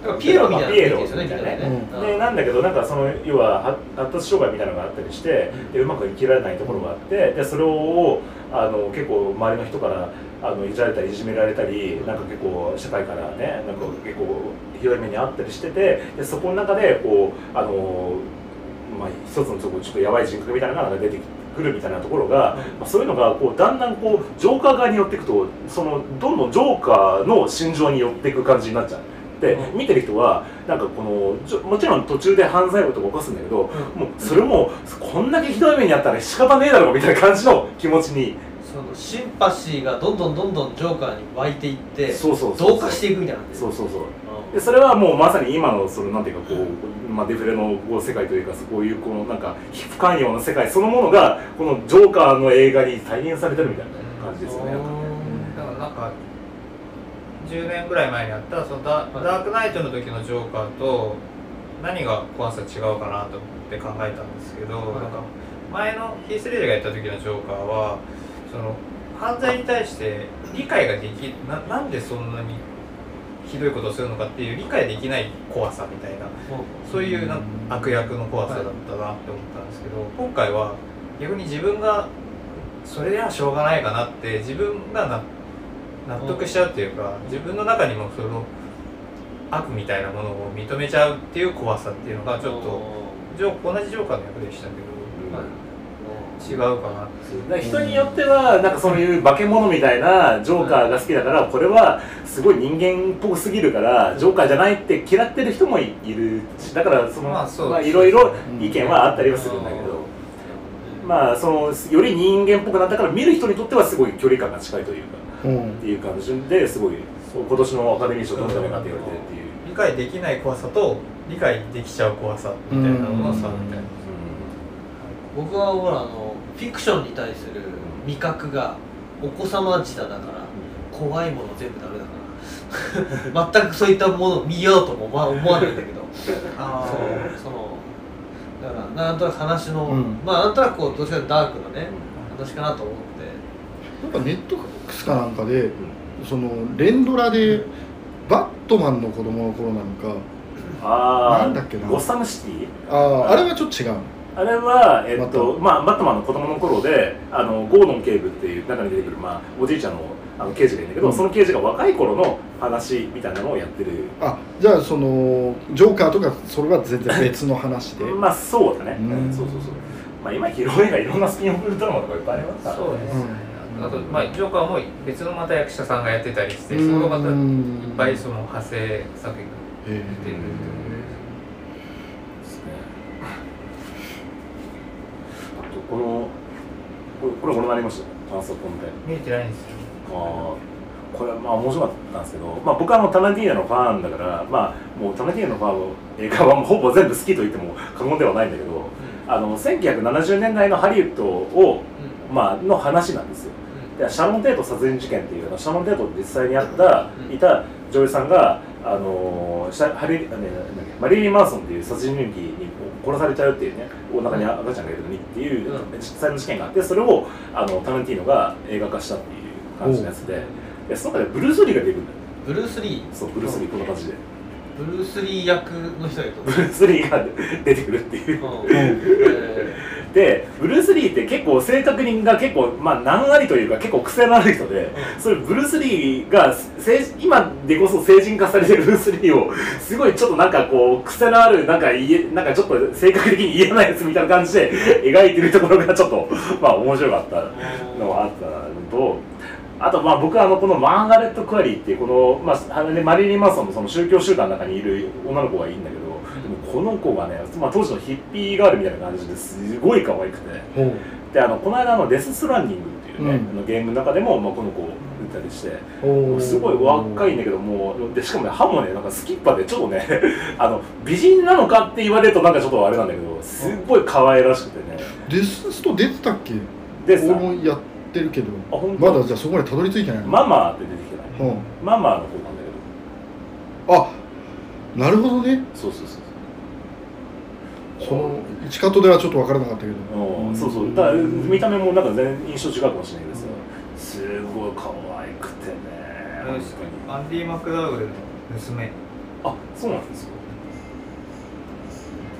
だからピエロみたいなピエロですよねみたいなね。みたいなね。でなんだけどなんかその要はは発達障害みたいなのがあったりしてでうまく生きられないところがあってでそれをあの結構周りの人からあのいじられたりいじめられたりなんか結構社会からねなんか結構ひどい目にあったりしててでそこの中でこうあのまあ一つのちょっとちょっとやばい人格みたいなのが出てくるみたいなところが、まあ、そういうのがこうだんだんこうジョーカー側に寄っていくとそのどんどんジョーカーの心情に寄っていく感じになっちゃう。でうん。見てる人はなんかこのもちろん途中で犯罪とか起こすんだけど、もうそれもこんだけひどい目にあったら仕方ねえだろみたいな感じの気持ちに。そのシンパシーがどんどんどんどんジョーカーに湧いていってそうそうそう同化していくみたいなそうそうそう。うんでそれはもうまさに今のそのなんていうかこう、まあ、デフレのこう世界というかこういうこのなんか不寛容な世界そのものがこのジョーカーの映画に再現されてるみたいな感じですよね。だからなんか10年ぐらい前にあったそのダダークナイトの時のジョーカーと何が怖さ違うかなと思って考えたんですけど、はい。なんか前のヒース・レイジがやった時のジョーカーはその犯罪に対して理解ができななんでそんなにひどいことをするのかっていう理解できない怖さみたいなそういうなん悪役の怖さだったなって思ったんですけど、今回は逆に自分がそれではしょうがないかなって自分がな納得しちゃうっていうか自分の中にもその悪みたいなものを認めちゃうっていう怖さっていうのがちょっと同じジョーカーの役でしたけど違うかなって人によってはなんかそういう化け物みたいなジョーカーが好きだからこれはすごい人間っぽすぎるからジョーカーじゃないって嫌ってる人もいるしだからそのまあそうまあいろいろ意見はあったりはするんだけどまあそのより人間っぽくなったから見る人にとってはすごい距離感が近いというかうん。っていう感じですごい今年のアカデミー賞取るんじゃないかって言われてるっていう。理解できない怖さと理解できちゃう怖さみたいなのの差みたいな。僕はほらあのフィクションに対する味覚がお子様舌だから怖いもの全部ダメだから。全くそういったものを見ようとも思わ思わないんだけど。あそうそのだからなんとなく話の、うん。まあなんとなくこうどっちかというとダークなね話かなと思って。なんかネットフリックスかなんかでその連ドラでバットマンの子供の頃なのかああなんだっけな。ゴッサムシティ？あああれはちょっと違うのあれは、えっとバットまあ、バットマンの子供の頃であのゴードン警部っていう中に出てくる、まあ、おじいちゃんのあの刑事がいるんだけど、うん。その刑事が若い頃の話みたいなのをやってる。あじゃあそのジョーカーとかそれは全然別の話で？まあそうだね、うん。そうそうそう。まあ今ヒロ映画いろんなスピンオフドラマとかいっぱいありますからそうですね、あと、まあ、ジョーカーも別のまた役者さんがやってたりして、うん。そのまたいっうんぱいその派生作品がへ出てるですねあとこのこれこれご覧になりました感想コンテ見えてないんですよ。まあこれはまあ面白かったんですけど、まあ、僕はあのタナティーナのファンだから、まあ、もうタナティーナのファンの映画はもうほぼ全部好きと言っても過言ではないんだけどあの1970年代のハリウッドを、まあの話なんですよ。でシャロン・テート殺人事件っていうのシャロン・テート実際にあったうん。いた女優さんが、あのシャハリ、マリリン・マンソンっていう殺人鬼に殺されちゃうっていうねお腹に赤ちゃんがいるのにっていううん実際の事件があってそれをあのタランティーノが映画化したっていう感じのやつででその中でブルース・リーが出てくるんだよブルース・リー。そうブルース・リーこんな感じでブルース・リー役の人がいるとブルース・リーが出てくるっていう。うん。えでブルース・リーって結構性格人が結構まあ難ありというか結構癖のある人で、それブルース・リーが成今でこそ成人化されてるブルース・リーをすごいちょっとなんかこう癖のあるなんかいえなんかちょっと性格的に嫌なやつみたいな感じで描いてるところがちょっと まあ面白かったのがあったのと。あとまあ僕はあのこのマーガレット・クアリーっていうこの、まあ、ねマリリン・マンソンのその宗教集団の中にいる女の子がいいんだけど、この子がね、まあ、当時のヒッピーガールみたいな感じですごい可愛くて。であのこの間の「デス・ストランディング」っていうね、うん。あのゲームの中でも、まあ、この子出たりしてすごい若いんだけどもうでしかもね歯もねなんかスキッパでちょっとね あの美人なのかって言われるとなんかちょっとあれなんだけどすっごい可愛らしくてね。デススト出てたっけ？でさ俺もやってるけど。まだじゃあそこまでたどり着いてないの？ママって出てきてないう。んママの子なんだけど。あなるほどね。そうそうそうその一カットではちょっと分からなかったけど。うんそうそう。だから見た目もなんか全然印象違うかもしれないけどさ。すごい可愛くてね。本当に。アンディ・マクダウエルの娘。あそうなんですよ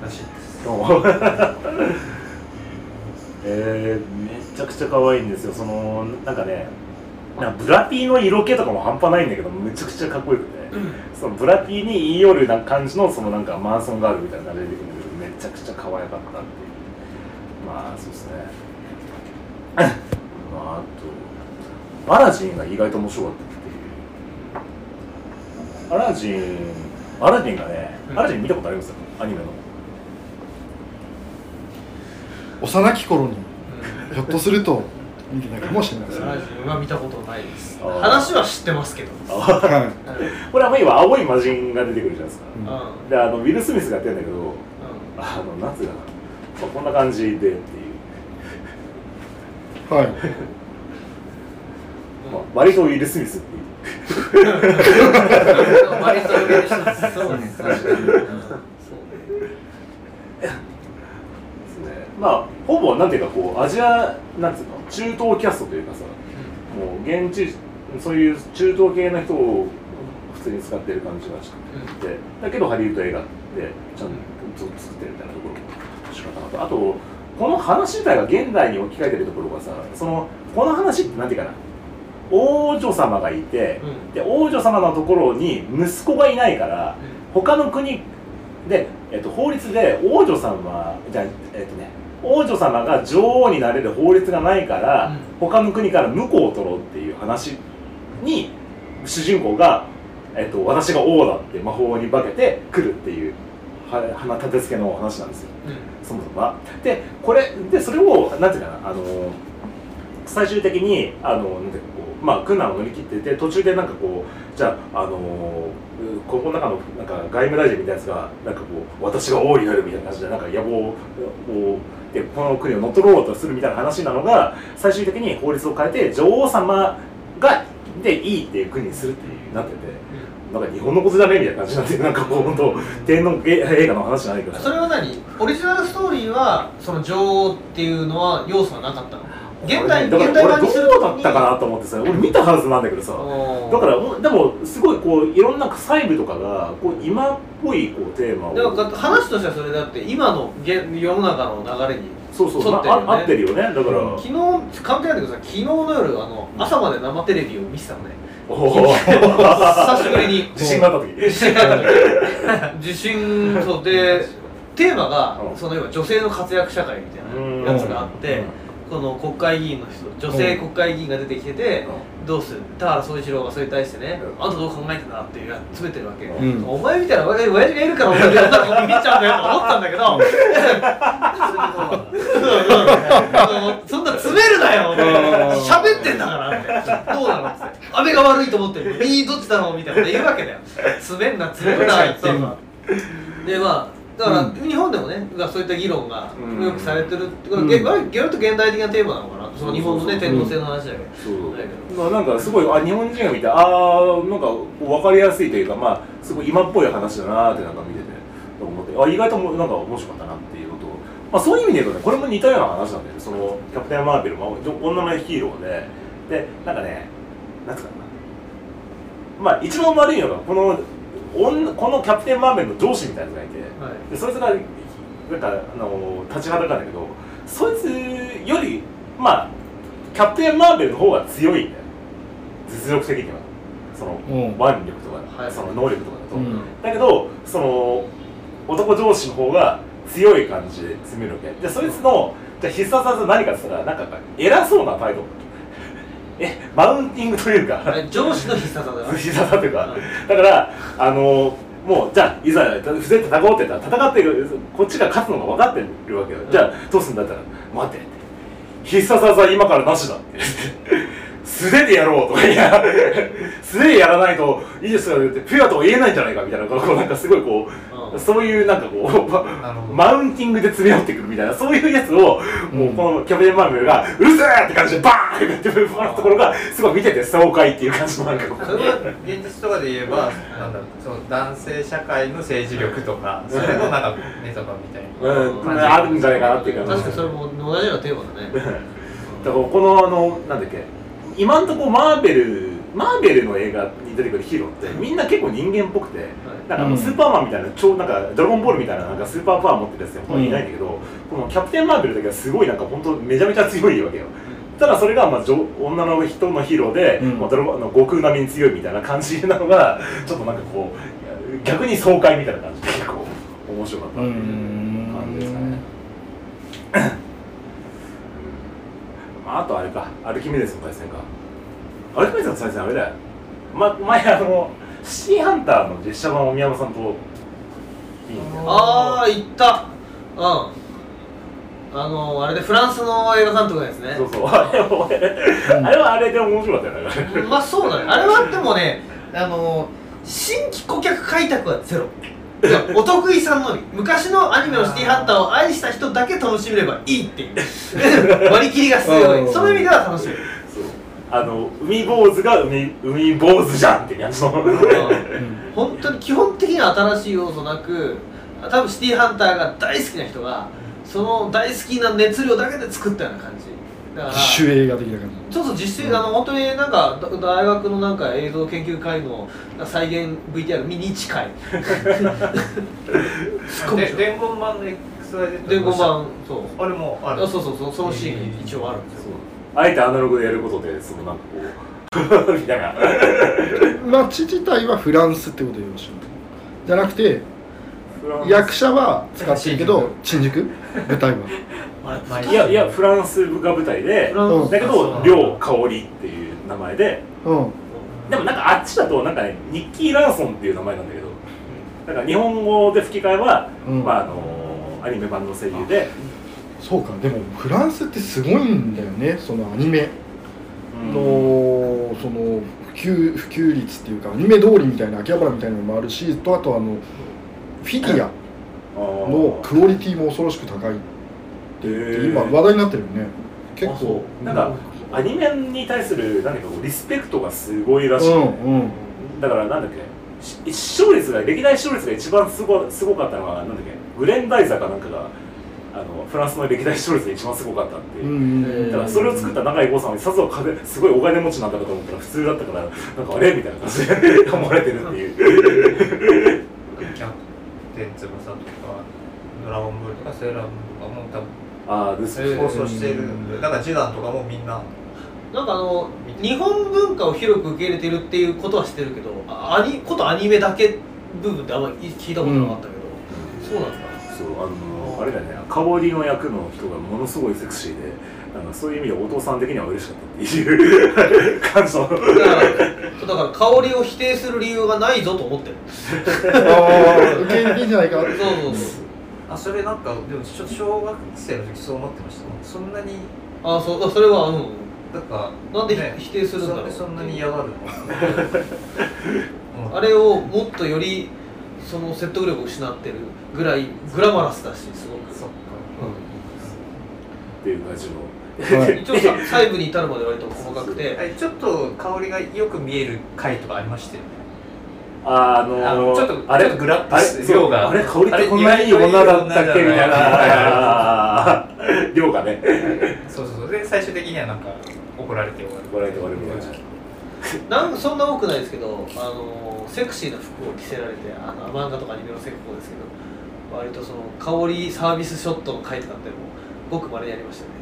らしいです。えー、めちゃくちゃ可愛いんですよ。そのなんかねなんかブラピーの色気とかも半端ないんだけどめちゃくちゃかっこよくて、そのブラピーに言い寄るな感じのそのなんかマンソンガールみたいなのが出てくるんだけど。めちゃくちゃ可愛かったっていう。まあそうですね。まああとアラジンが意外と面白かったっていう。アラジンアラジンがね、アラジン見たことあります？アニメの。幼き頃にひょっとすると見てたかもしれないですね。ラジオは見たことないです。話は知ってますけど。これはまあ今青い魔人が出てくるじゃないですか。うん。うん。であのウィル・スミスがやってるんだけどうあのなんつうこんな感じでっていう、いはい。ん まあ、割とウィル・スミスっていう。割と上の人ですそうです確かにうんそうですね。まあほぼなんていうかこうアジアなんつうの？中東キャストというかさもう現地そういう中東系の人を普通に使ってる感じがしてて。だけどハリウッド映画でちゃんと作ってるみたいなところも仕方なと。あとこの話自体が現代に置き換えてるところがさそのこの話ってなんていうかな。王女様がいて、うん。で王女様のところに息子がいないから他の国で、えっと、法律で王女様じゃあえっとね王女様が女王になれる法律がないから、うん。他の国から婿を取ろうっていう話に主人公が、えっと、私が王だって魔法に化けて来るっていう。は花立て付けの話なんですよそもそもは。でこれでそれをなんていうかなあの最終的にあのなんていうかこうまあ苦難を乗り切ってて途中でなんかこうじゃああのここの中のなんか外務大臣みたいなやつがなんかこう私が王になるみたいな感じでなんか野望をでこの国を乗っ取ろうとするみたいな話なのが最終的に法律を変えて女王様がでいいっていう国にするっていうなってて。なんか日本のことじゃね？えみたいな感じになってなんかこう本当天皇映画の話じゃないけど。さそれは何？オリジナルストーリーはその女王っていうのは要素はなかったの？現代だから現代版にする俺どうだったかなと思ってさ俺見たはずなんだけどさだからでもすごいこういろんな細部とかがこう今っぽいこうテーマをでも話としてはそれだって今の現世の中の流れにそうそう、ね。あ、合ってるよね。だから、昨日関係ないんだけどさ昨日の夜あの朝まで生テレビを見てたのね久しぶりに自信があった時。地震が地震そうでテーマがうん。その要は女性の活躍社会みたいなやつがあってこの国会議員の人女性国会議員が出てきててどうする？田原総一郎がそれに対してねうん。あんたどう考えてんだっていうや詰めてるわけ。うん。お前みたいな親父がいるから俺がやったら見ちゃうんだよと思ったんだけど。そんな詰めるなよ喋ってんだからってどうなのって。安倍が悪いと思ってる右どっちだろうみたいなこと言うわけだよ。詰めんな詰めんな。ってうんでまあだから、うん。日本でもねそういった議論がうん。よくされてるってことうん。で、割割と現代的なテーマなのかな？その日本のね天皇制の話だけど。そうまあなんかすごいあ日本人が見てああなんか分かりやすいというかまあすごい今っぽい話だなーってなんか見てて思って。あ意外ともなんか面白かったなっていうのと、まあ、そういう意味で言うとねこれも似たような話なんだよね。そのキャプテン・マーベルも女のヒーローで。でなんかねなんつうかな。まあ一番悪いのがこのこのキャプテンマーベルの上司みたいなやつがいて、はい。でそいつがなんかあの立ちはだかんだけどそいつよりまあキャプテンマーベルの方が強いんだよ。実力的には。そのうん。腕力とか、はい。その能力とかだと、うん。だけどその男上司の方が強い感じで詰めるわけ。でそいつのじゃあ必殺技何かって言ったらなんか偉そうな態度えマウンティングというかえ上司の必殺技だ 必殺技というかだからあのもうじゃあいざふざけて戦おうって言ったら戦ってるこっちが勝つのが分かってるわけよ、じゃあどうするんだったら待って。必殺技今からなしだって素手でやろうとかいや 素手でやらないといいですよってピュアとは言えないんじゃないかみたいなこうなんかすごいこう、うん。そういうなんかこうマウンティングで詰め寄ってくるみたいなそういうやつを、もうこのキャプテンマーベルが「うるせえ!」って感じでバーンってやってるところがすごい見てて爽快っていう感じのなんかこう。それは現実とかで言えばなんだろうその男性社会の政治力とかそれのなんかメタバみたいなうん、感じあるんじゃないかなっていう感じ。確かにそれも同じようなテーマだね。だからこのあのなんだっけ今んとこマーベルマーベルの映画に出てくるヒーローってみんな結構人間っぽくて、なんかスーパーマンみたいな超なんかドラゴンボールみたいななんかスーパーパワー持ってるやつってほとんどいないんだけど、このキャプテンマーベルだけはすごいなんか本当めちゃめちゃ強いわけよ。ただそれがまあ女女の人のヒーローで、うん。まあ、ドラゴンあの悟空並みに強いみたいな感じなのがちょっとなんかこう逆に爽快みたいな感じで結構面白かったっていう感じですかねまあ、あとあれか、アルキメデスの対戦か。アルキメデスの対戦あれだよ。ま、前あの、シティハンターの実写版を宮山さんといいんだよ。ああ行ったうんあのあれでフランスの映画監督のやつねそうそう。あれは、あれはあれで面白かったよね。まあそうだねあれはでもねあの新規顧客開拓はゼロ お得意さんのみ昔のアニメのシティハンターを愛した人だけ楽しめればいいっていう。割り切りが強うん。いその意味では楽しめるそう。あの、海坊主が海、海坊主じゃんって感じの。本当に基本的には新しい要素なく多分シティハンターが大好きな人がその大好きな熱量だけで作ったような感じ主映画的な感ちょっと実践、あの本当になんかだ大学のなんか映像研究会の再現 VTR 見に近い。すごいで伝言版の XYZ 伝言版そう。あれもある。あそうそうそうそのシーンが一応あるんですよ。あえてアナログでやることで、そのなんかこう、みたいな。じ 街自体はフランスってことでよろしいじゃなくて役者は使ってるけど新宿。舞台は いやいや、フランスが舞台で、だけど、亮香織っていう名前で、うん。でもなんかあっちだとなんかねニッキー・ランソンっていう名前なんだけどだから日本語で吹き替えは、うん。まああのアニメ版の声優で、そうかでもフランスってすごいんだよねそのアニメ。のその普及普及率っていうかアニメ通りみたいな秋葉原みたいなのもあるしとあとあのフィギュアのクオリティも恐ろしく高いって今話題になってるよね。結構。なんかアニメに対する何かこうリスペクトがすごいらしい、うんうん。だからなんだっけ。し視聴率が歴代視聴率が一番すごすごかったのはなんだっけ。グレンダイザかなんかがあのフランスの歴代視聴率が一番すごかったっていう。う、んだからそれを作った永井豪さんはさぞ金すごいお金持ちなんだかと思ったら普通だったからなんかあれみたいな感じで 思われてるっていう。キャプテン翼とかドラゴンボールとかセーラームーンとかも多分ああですね放送してるんでだからジダンとかもみんな。なんかあの日本文化を広く受け入れてるっていうことは知ってるけどあアニことアニメだけ部分ってあんまり聞いたことなかったけど、そうなんですかそうあのあれだよね香りの役の人がものすごいセクシーでなんかそういう意味でお父さん的には嬉しかったっていう感想。だからだから香りを否定する理由がないぞと思ってる。ああ受け入れんじゃないか。そうそうそうあそれなんかでもちょっと小学生の時そう思ってましたそんなにあそうそれはうん。なんかなんでね否定するんだろう。そんなに嫌がるの？う んあれをもっとよりその説得力を失ってるぐらいグラマラスだしすごく。そっか。っていう感じのはい。一応さ細部に至るまで割と細かくて。えちょっと香りがよく見える回とかありましたよねあのー、あのちょっとあれ？グラッとして量が。あれ？香りってこんなにいい女だったっけ？みたいな。量がね。そうそうそう。で最終的にはなんか怒られて終わる。怒られて終わるみたいな。なんそんな多くないですけどあのセクシーな服を着せられてあの漫画とかアニメのセクコですけど割とその香りサービスショットの回とかってもごくまれにやりましたよね。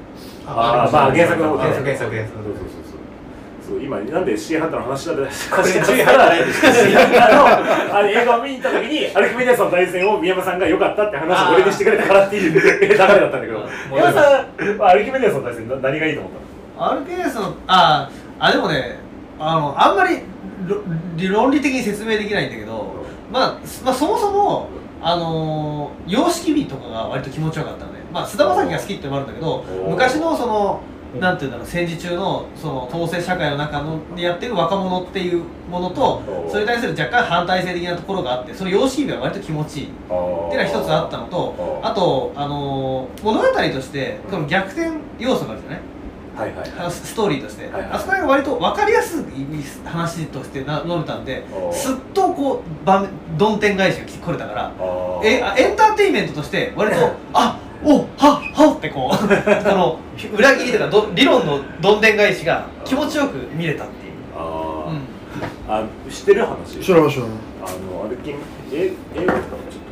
あーまあ原作の方原作ね原作原作。そうそうそうそう今なんでシーハンターの話だってこれシーハンターないでハンターのあの映画を見に行った時に アルキメデスの対戦を宮山さんが良かったって話を俺にしてくれたからっていう流れだったんだけど。宮山さんはアルキメデスの対戦な何がいいと思ったの？RPS のああでもねあのあんまり論理的に説明できないんだけど、まあ、まあそもそもあのー様式美とかが割と気持ちよかったのね。まあ菅田将暉が好きってのもあるんだけど昔のそのなんていうんだろう戦時中のその統制社会の中のでやってる若者っていうものとそれに対する若干反対性的なところがあってその様式美が割と気持ちいい。っていうのが一つあったのとあと、あのー物語としてこの逆転要素があるじゃない？はいはいあのスストーリーとして、はいはい。あそこが割と分かりやすい話としてな述べたんですっとこう場面どん天返しが来れたからえあエンターテインメントとして割と あおはっはっってこう この裏切りとかど理論のどんでん返しが気持ちよく見れたっていう、あうー、あ知ってる話？知らない知らないあのアルキメえ映画とかもちょっと。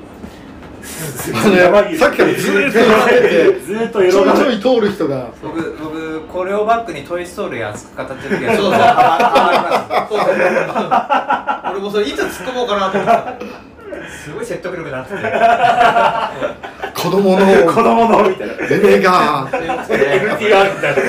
あの山岸 さっきからずーっとててずーっとちょいちょい通る人が僕僕これをバックに「トイ・ストーリー」熱く語ってる時はそうそう俺もそれいつ突っ込もうかなと思っすすごい説得力になって。て 子供の。子供のみたいな。夢が。FTR みたいな。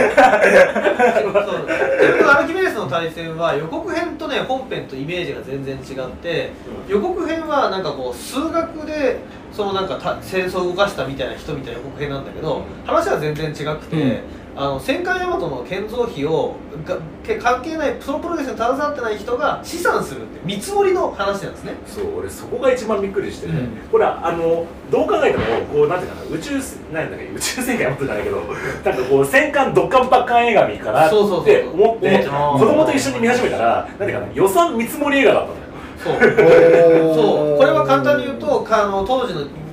そう自分のアルキメデスの対戦は予告編とね本編とイメージが全然違って予告編はなんかこう数学でそのなんかた戦争を動かしたみたいな人みたいな予告編なんだけど話は全然違くて、うんあの戦艦大和の建造費をがけ関係ないそのプロセスに携わってない人が資産するって見積もりの話なんですね。そう俺そこが一番びっくりしてね、うん。ほらあのどう考えてもこうなんていうかな宇宙なんだっけ宇宙戦艦やってじゃないけどなんかこう戦艦ドッカンパッカン映画見かなってそうそうそう思って思ってた子供と一緒に見始めたらなんていうかな予算見積もり映画だったのよ。そう。おそう。これは簡単に言うとかあの当時のに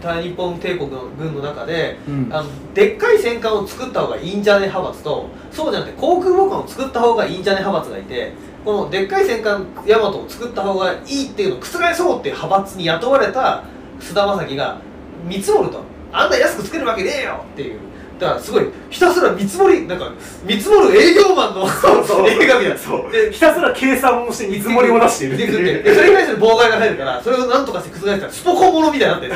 大日本帝国の軍の中でうん。あのでっかい戦艦を作った方がいいんじゃね派閥とそうじゃなくて航空母艦を作った方がいいんじゃね派閥がいてこのでっかい戦艦大和を作った方がいいっていうのを覆そうっていう派閥に雇われた菅田将暉が見積もるとあんな安く作れるわけねえよっていうだからすごいひたすら見積もりなんか見積もる営業マンの映画みたいな。そう。でひたすら計算をして見積もりを出している。ってでいうでそれに対する妨害が入るからそれを何とかして覆したらスポコンものみたいになってる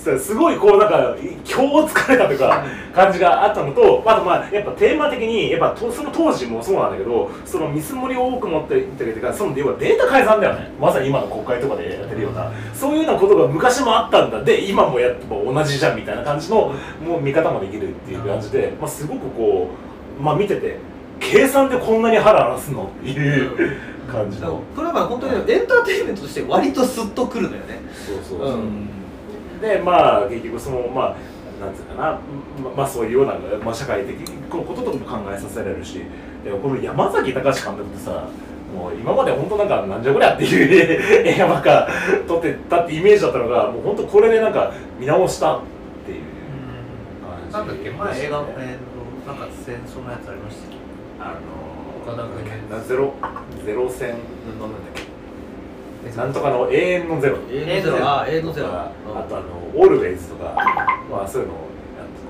すごいこうなんか今日疲れたとか感じがあったのとあとまあやっぱテーマ的にやっぱとその当時もそうなんだけどその見積もりを多く持っていったりとかその要はデータ改ざんだよね。まさに今の国会とかでやってるような。そういうようなことが昔もあったんだ。で今もやっぱ同じじゃんみたいな感じのもう見方もできるっていう感じで、まあ、すごくこうまあ見てて計算でこんなに腹荒らすのっていう感じの。これは本当にエンターテインメントとして割とスッとくるのよね。そうそうそう、うんでまあ結局そのまあなんつうかなままあそういうような、まあ、社会的なこととかも考えさせられるしでこの山崎隆監督ってさもう今まで本当なんかなんじゃこりゃっていう映画ばっか撮ってたってイメージだったのがもう本当これでなんか見直したっていう。感じなんだっけ前映画のえーとなんか戦争のやつありましたっけ？あの岡田君なゼロゼロ戦のなんだっけ？なんとかの永遠のゼロ。永遠のゼロ。あ永遠のゼロ。あとあのオールウェイズとかまあそういうのを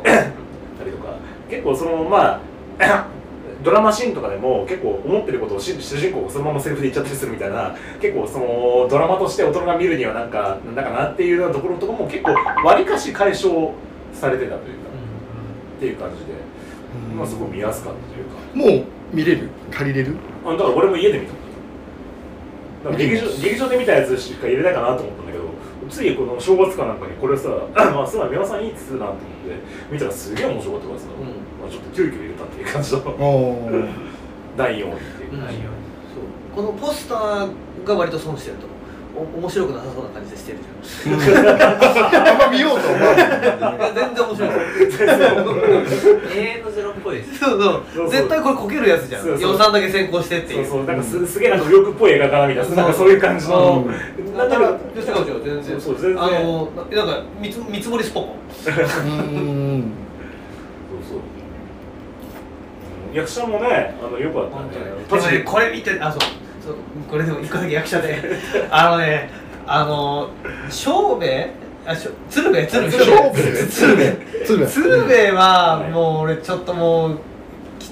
やってたりとか。結構そのまあ ドラマシーンとかでも結構思ってることをし主人公がそのままセリフで言っちゃったりするみたいな結構そのドラマとして大人が見るにはなんかなんだかなっていうようなところとかも結構わりかし解消されてたというか、っていう感じで、まあすごい見やすかったというか。もう見れる？借りれる？あだから俺も家で見た劇場劇場で見たやつしか入れないかなと思ったんだけどついこの正月かなんかにこれさ まあすごい宮本さんいいっつうなと思って見たらすげえ面白かったからさ、うん。まあ、ちょっと急遽入れたっていう感じの。第4位っていう、うんそう。このポスターが割と損してると思う。お面白くなさそうな感じでしてるじゃんあんま見ようとは思わない全然面白い永遠のゼロっぽいですそうそう絶対これこけるやつじゃん予算だけ先行してっていううそそうなんかすすげえなんか右翼っぽい映画かなみたいななんかそういう感じの、うんなんだろう違う違う全然そう全然あのななんか見つ見積もりスポコンうーんそうそう役者もねあのよかったねこれ見てあそうこれでも一個だけ役者で。あのねあの正兵衛？あしょ鶴瓶？鶴瓶。鶴瓶。鶴瓶。鶴瓶はもう俺ちょっともうき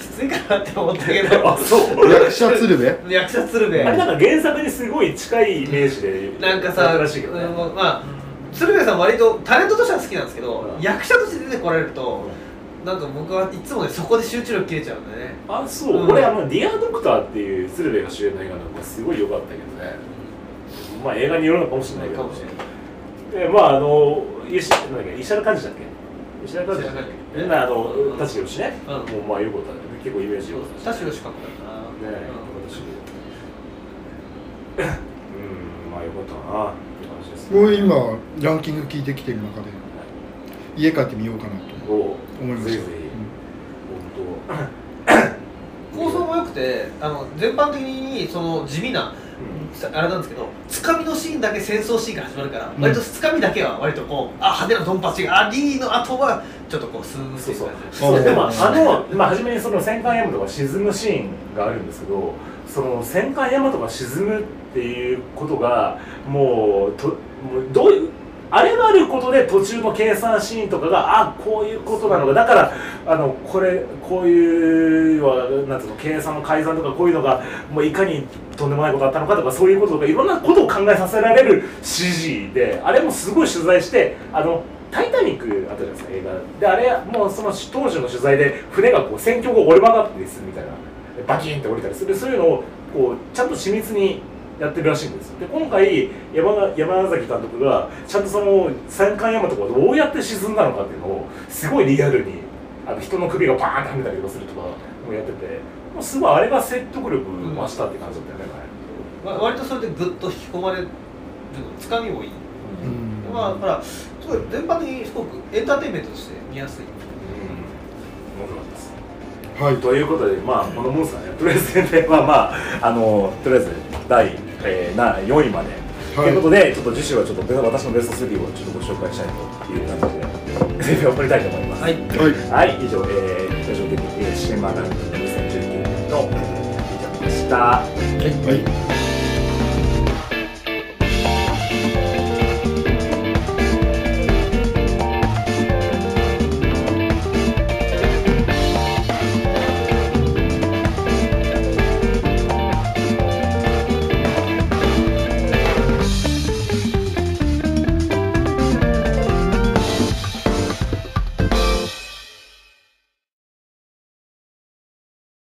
きついかなって思ったけど。あそう。役者鶴瓶？役者鶴瓶。あれなんか原作にすごい近いイメージでなんかさやったらしいけどね。うんまあ鶴瓶さん割とタレントとしては好きなんですけど、うん。役者として出てこられると、なんか僕はいつもねそこで集中力切れちゃうんでね。あそう、うん。俺あの「ディアドクター」っていう鶴瓶が主演の映画なんかすごい良かったけどね。まあ映画によるのかもしれないけどかもしれないでまああの石なんだっけ石原幹事だっけ？石原幹事だっけ？幹事なあの舘ひろしね、うん。もうまあよかったね。結構イメージ良かったし田代しかったな。ねえ、うん、まあよかったなって感じですもう今ランキング聞いてきてる中で家帰ってみようかなとお思いました。ぜひぜひ、本構想も良くてあの全般的にその地味な当、あれなんですけどつかみのシーンだけ戦争シーンから始まるから、うん。割とつかみだけは割とこうあ派手なドンパチがありの後はちょっとこうスーッてそうそう。でもあの、まあ、初めにその戦艦ヤマトが沈むシーンがあるんですけどその戦艦ヤマトが沈むっていうことがもうともうどういうあることで途中の計算シーンとかがあこういうことなのか。だからあのこれこういうはなんつうの計算の改ざんとかこういうのがもういかにとんでもないことだったのかとかそういうこととかいろんなことを考えさせられる CG であれもすごい取材してあの「タイタニック」あったじゃないですか映画。であれもうその当時の取材で船がこう戦況が折れ曲がったりするみたいな。バキンって折れたりする。そういうのをこうちゃんと緻密にやってるらしいんですよ。で今回山が山崎監督がちゃんとその戦艦大和がどうやって沈んだのかっていうのをすごいリアルにあの人の首がバーンってはめたりとかするとかもやっててもうすごいあれが説得力増したって感じだったよね、わ割とそれでグッと引き込まれるつかみもい。い、うん。まあだからすごい全般的にすごくエンターテインメントとして見やすい。うん。面白かったです。はい。ということで、まあ、このモンスターね、とりあえず全体は、まあ、あの、とりあえず、第、えー、な4位まで。と、はいいうことで、ちょっと次週はちょっと、私のベスト3をちょっとご紹介したいという感じで、全体を送りたいと思います。はいはいはい、以上、えー、ラジオ的、えー、シネマランキング2019年の、以上でした。はい